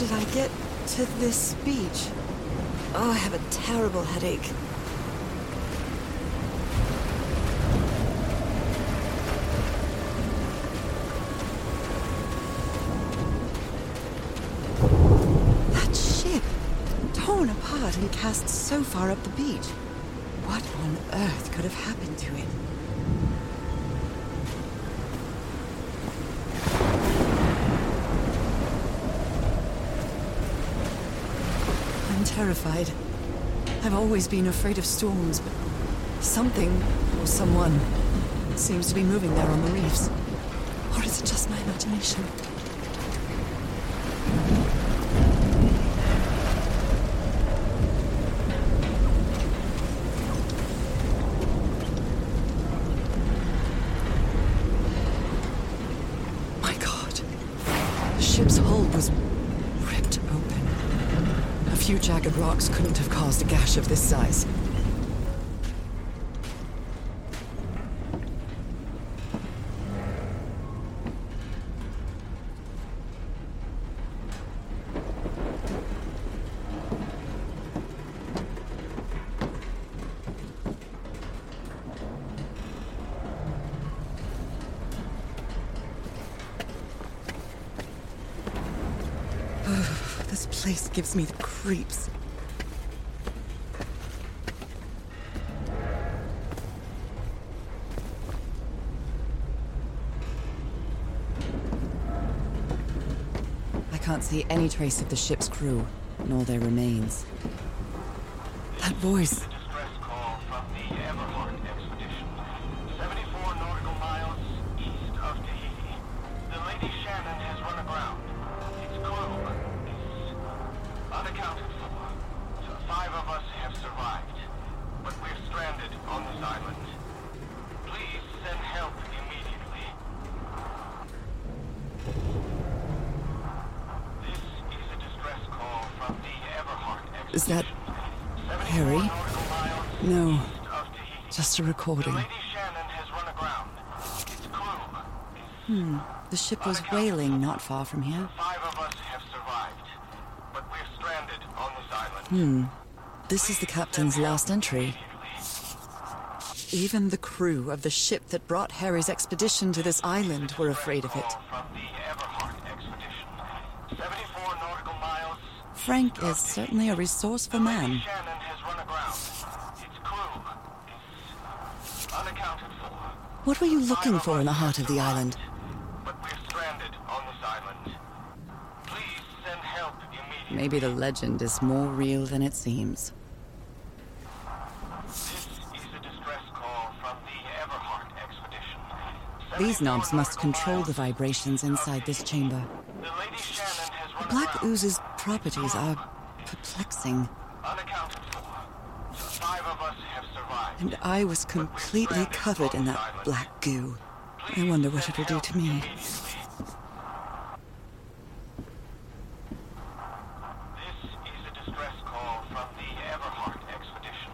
did I get to this beach? Oh, I have a terrible headache. That ship! Torn apart and cast so far up the beach. What on earth could have happened to it? I'm terrified. I've always been afraid of storms, but something or someone seems to be moving there on the reefs. Or is it just my imagination? My god. The ship's hull was ripped open. A few jagged rocks couldn't have caused a gash of this size. This place gives me the creeps. I can't see any trace of the ship's crew, nor their remains. That voice. Distress call from the Everhart expedition. 74 nautical miles east of Tahiti. The Lady Shannon has run aground. Its crew is unaccounted for. So Five of us have survived, but we're stranded on this island. Please send help immediately. This is a distress call from the Everhart expedition. Is that 74 Harry? nautical miles No, east of Tahiti. just a recording. Lady Shannon has run aground. Its crew is hmm. The ship was whaling not far from here. five of us have survived, but we're stranded on this island. Hmm. This is the captain's last entry. Even the crew of the ship that brought Harry's expedition to this island were afraid of it. Call from the Everhart expedition. 74 nautical miles. Frank is certainly a resourceful man. Shannon has run aground. Its crew is unaccounted for, What were you looking for in the heart of the island? but we're stranded on this island. Please send help immediately. Maybe the legend is more real than it seems. This is a distress call from the Everhart expedition. These knobs must control the vibrations inside this chamber. The Lady Shannon has run Black ooze's properties are perplexing, unaccounted for. Five of us have survived. And I was completely covered in that black goo. I wonder what it'll do to me. This is a distress call from the Everhart expedition.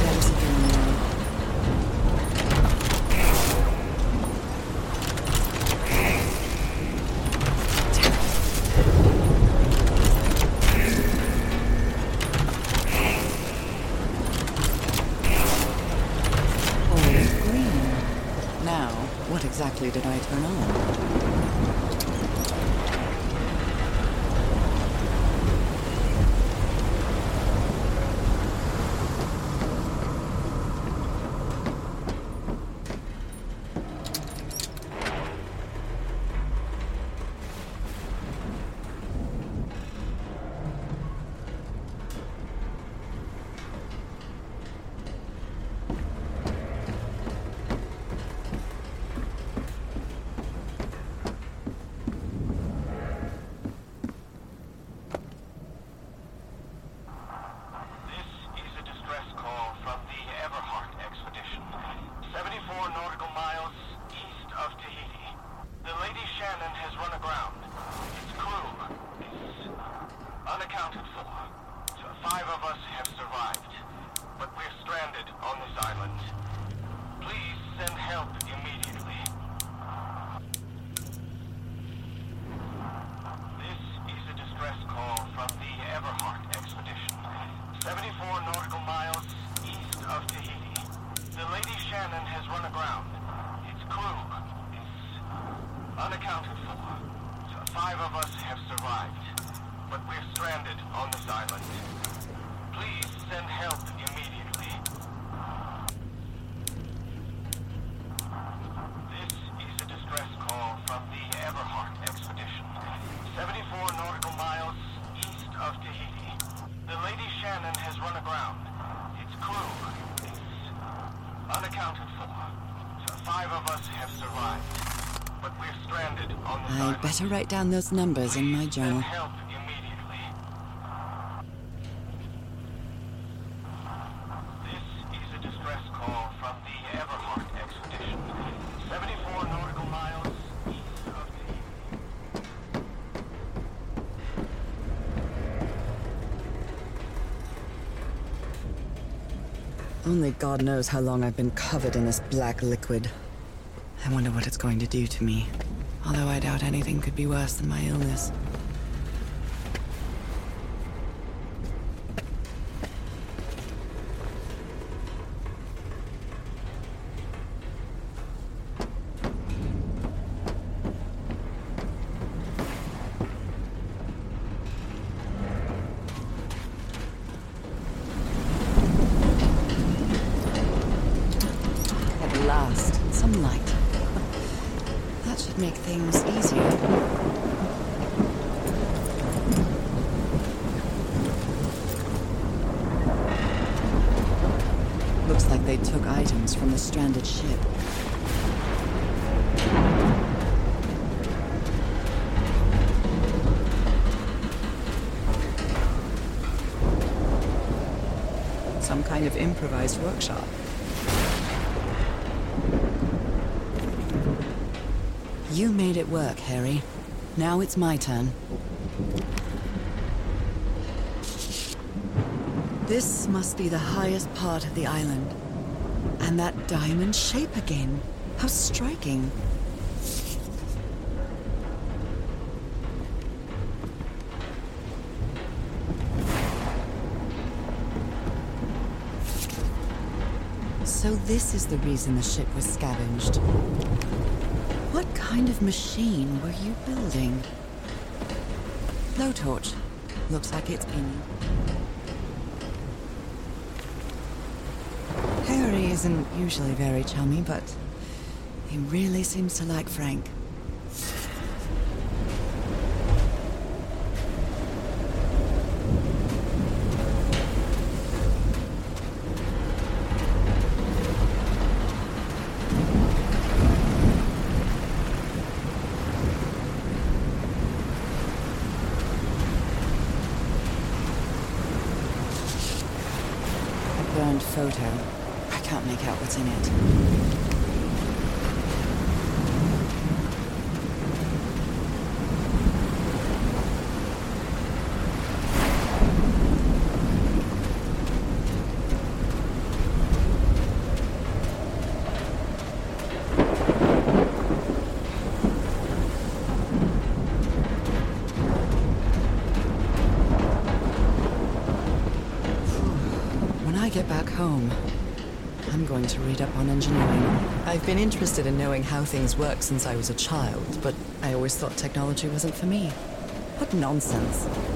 That is a dream. All green. Now, what exactly did I turn on? Unaccounted for. Five of us have survived, but we're stranded on this I'd better write down those numbers in my journal. Send help immediately. This is a distress call from the Everhart expedition. 74 nautical miles east of Tahiti. Only God knows how long I've been covered in this black liquid. I wonder what it's going to do to me. Although I doubt anything could be worse than my illness. Should make things easier. Looks like they took items from the stranded ship. Some kind of improvised workshop. You made it work, Harry. Now it's my turn. This must be the highest part of the island. And that diamond shape again. How striking. So this is the reason the ship was scavenged. What kind of machine were you building? Blowtorch. Looks like it's been. Harry isn't usually very chummy, but he really seems to like Frank. Photo. I can't make out what's in it. When I get back home, I'm going to read up on engineering. I've been interested in knowing how things work since I was a child, but I always thought technology wasn't for me. What nonsense.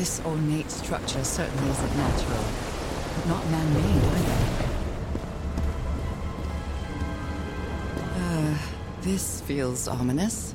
This ornate structure certainly isn't natural, but not man-made either. Uh, this feels ominous.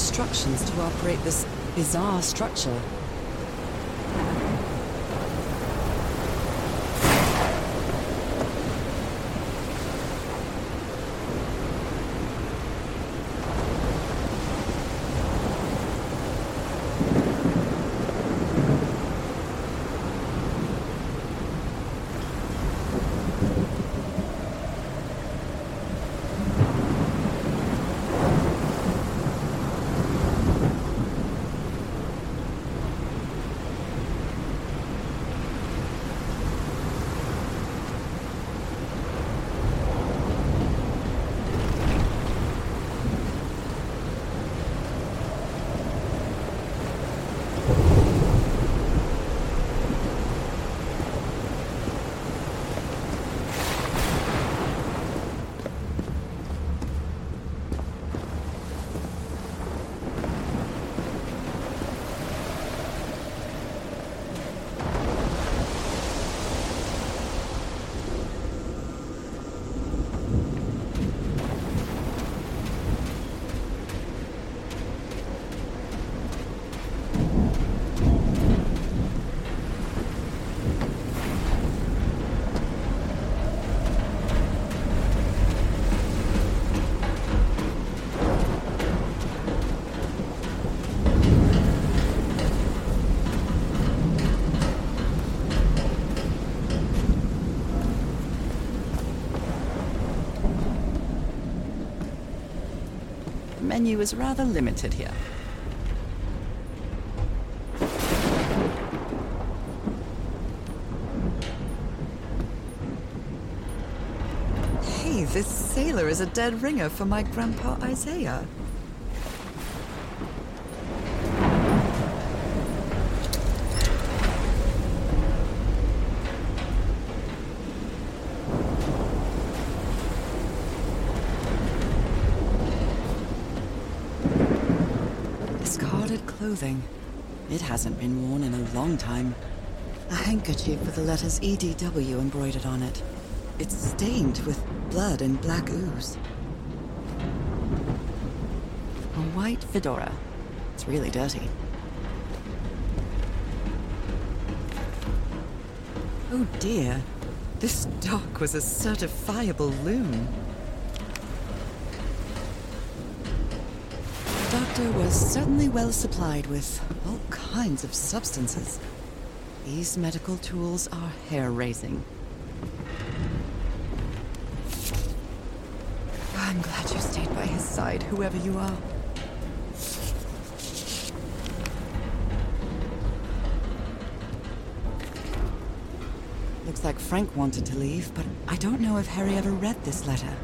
Instructions to operate this bizarre structure. Menu is rather limited here. Hey, this sailor is a dead ringer for my grandpa Isaiah. Clothing. It hasn't been worn in a long time. A handkerchief with the letters EDW embroidered on it. It's stained with blood and black ooze. A white fedora. It's really dirty. Oh dear. This doc was a certifiable loon. Was certainly well supplied with all kinds of substances. These medical tools are hair raising. I'm glad you stayed by his side, whoever you are. Looks like Frank wanted to leave, but I don't know if Harry ever read this letter.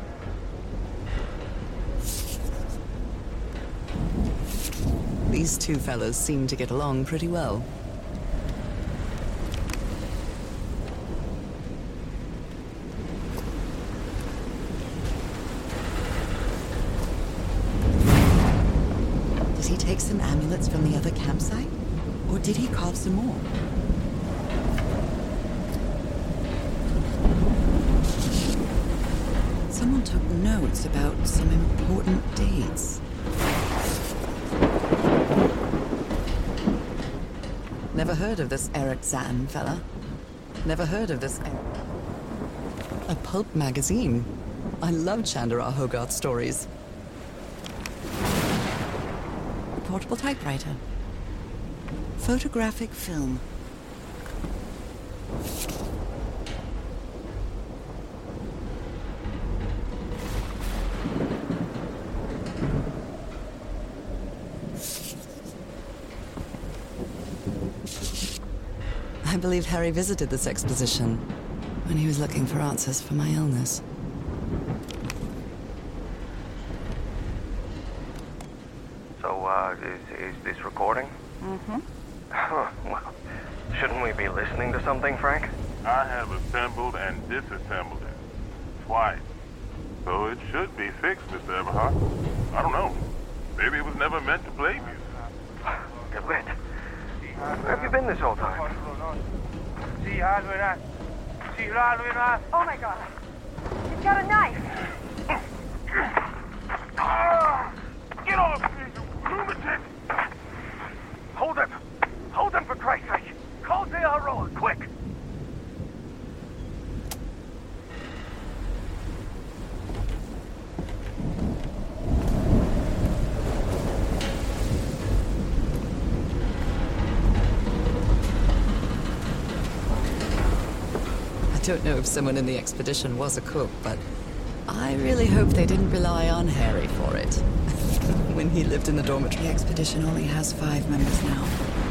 These two fellows seem to get along pretty well. Did he take some amulets from the other campsite? Or did he carve some more? Someone took notes about some important dates. Never heard of this Erich Zann fella. Never heard of this. A pulp magazine. I love Chandra Hogarth stories. A portable typewriter. Photographic film. I believe Harry visited this exposition when he was looking for answers for my illness. So, uh, is, is this recording? Mm-hmm. well, shouldn't we be listening to something, Frank? I have assembled and disassembled it. Twice. So it should be fixed, Mr. Everhart. I don't know. Maybe it was never meant to play music. Get lit. Where have you been this whole time? Oh my god. He's got a knife. Get off me, you quick. I don't know if someone in the expedition was a cook, but I really hope they didn't rely on Harry for it. when he lived in the dormitory. The expedition only has five members now.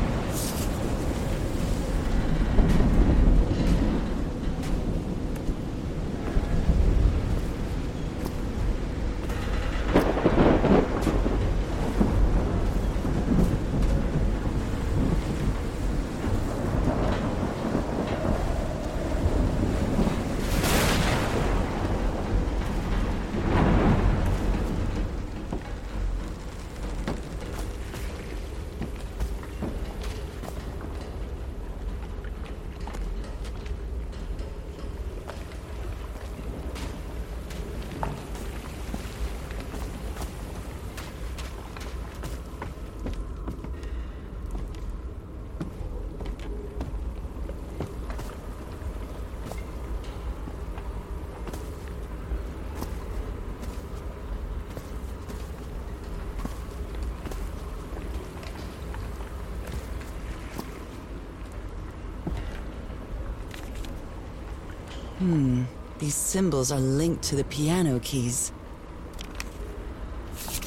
Hmm. These symbols are linked to the piano keys.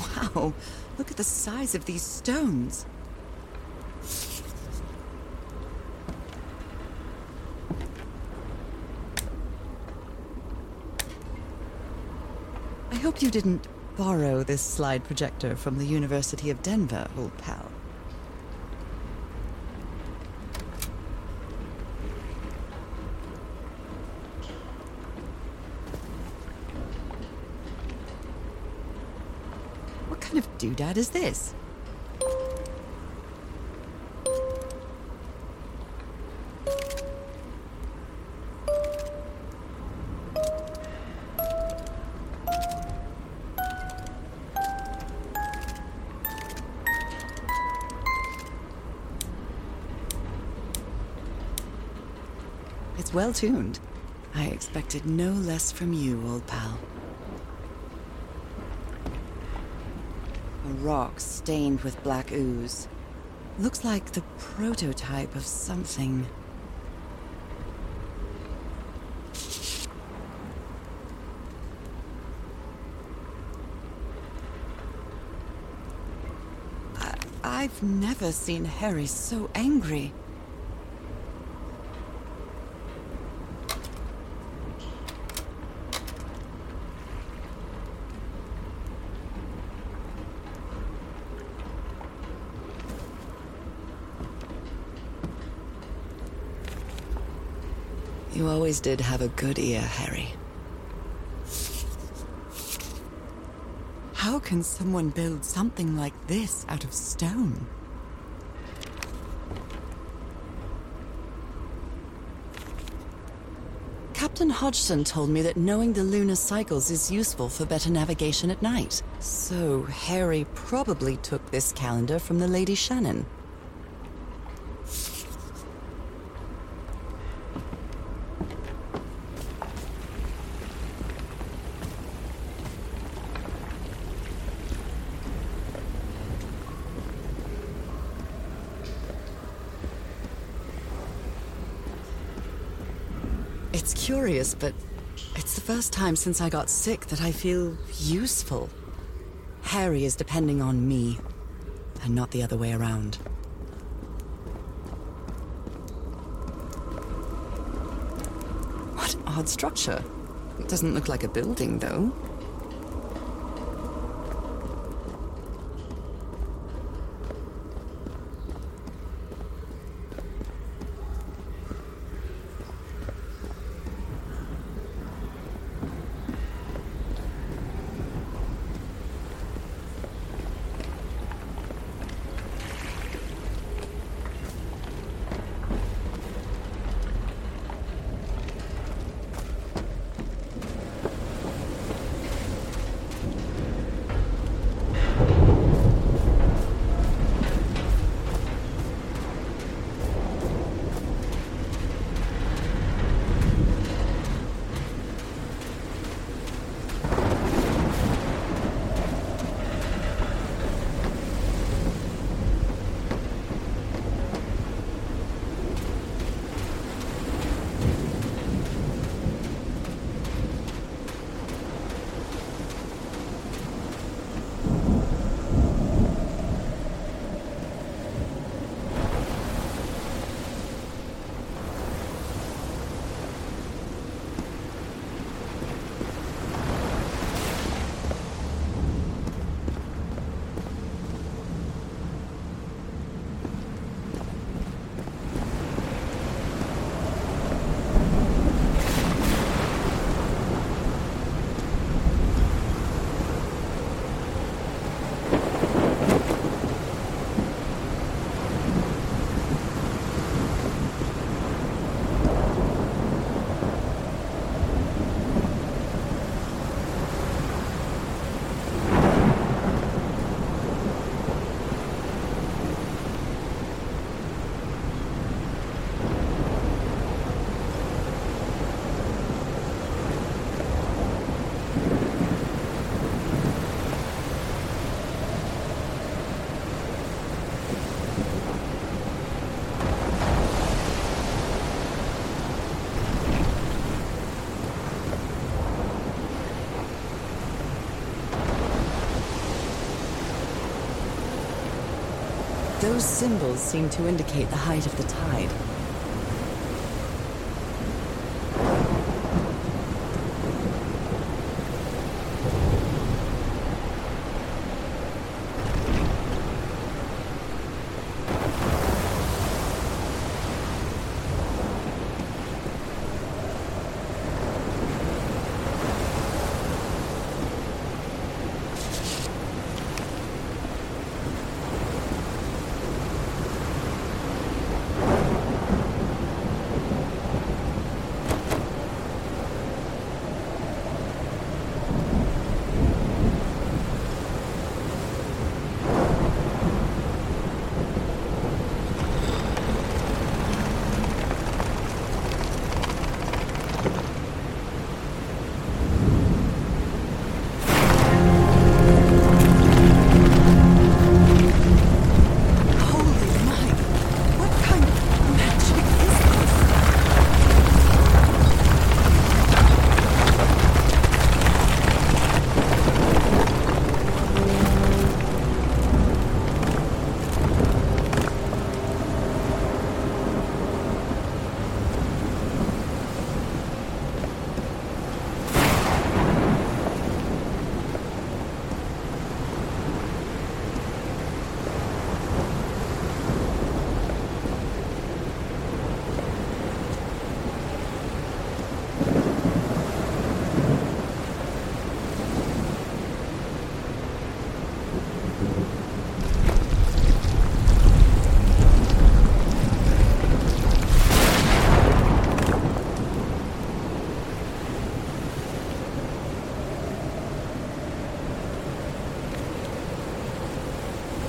Wow, look at the size of these stones. I hope you didn't borrow this slide projector from the University of Denver, old pal. What kind of doodad is this? It's well tuned. I expected no less from you, old pal. Rock stained with black ooze. Looks like the prototype of something. I- I've never seen Harry so angry. You always did have a good ear, Harry. How can someone build something like this out of stone? Captain Hodgson told me that knowing the lunar cycles is useful for better navigation at night. So Harry probably took this calendar from the Lady Shannon. It's curious, but it's the first time since I got sick that I feel useful. Harry is depending on me, and not the other way around. What odd structure. It doesn't look like a building, though. Those symbols seem to indicate the height of the tide. Holy Mike! What kind of magic is this?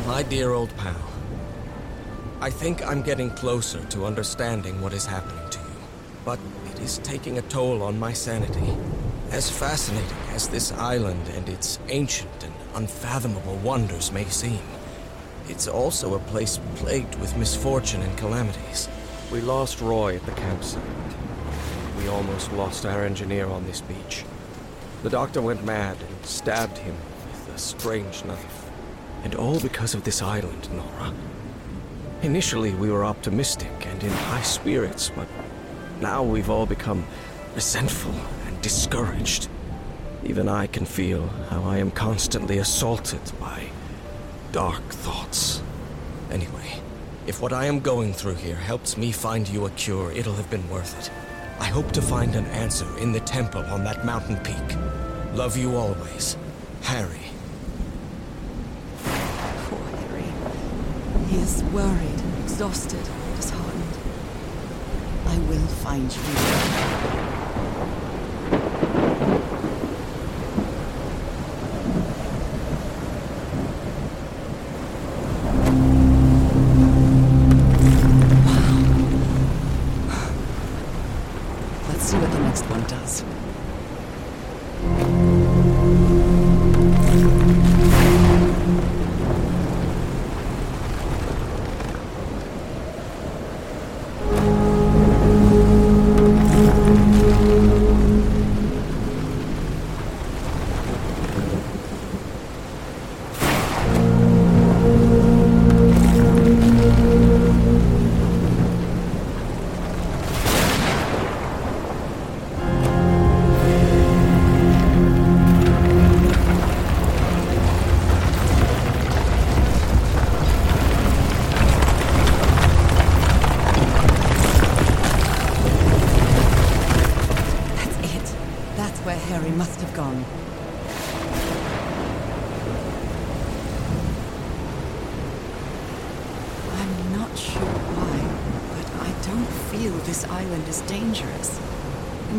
My dear old pal, I think I'm getting closer to understanding what is happening to you, but it is taking a toll on my sanity. As fascinating as this island and its ancient and unfathomable wonders may seem, it's also a place plagued with misfortune and calamities. We lost Roy at the campsite. We almost lost our engineer on this beach. The doctor went mad and stabbed him with a strange knife. And all because of this island, Norah. Initially, we were optimistic and in high spirits, but now we've all become resentful and discouraged. Even I can feel how I am constantly assaulted by dark thoughts. Anyway, if what I am going through here helps me find you a cure, it'll have been worth it. I hope to find an answer in the temple on that mountain peak. Love you always, Harry. Worried, exhausted, disheartened. I will find you.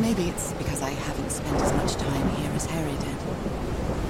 Maybe it's because I haven't spent as much time here as Harry did.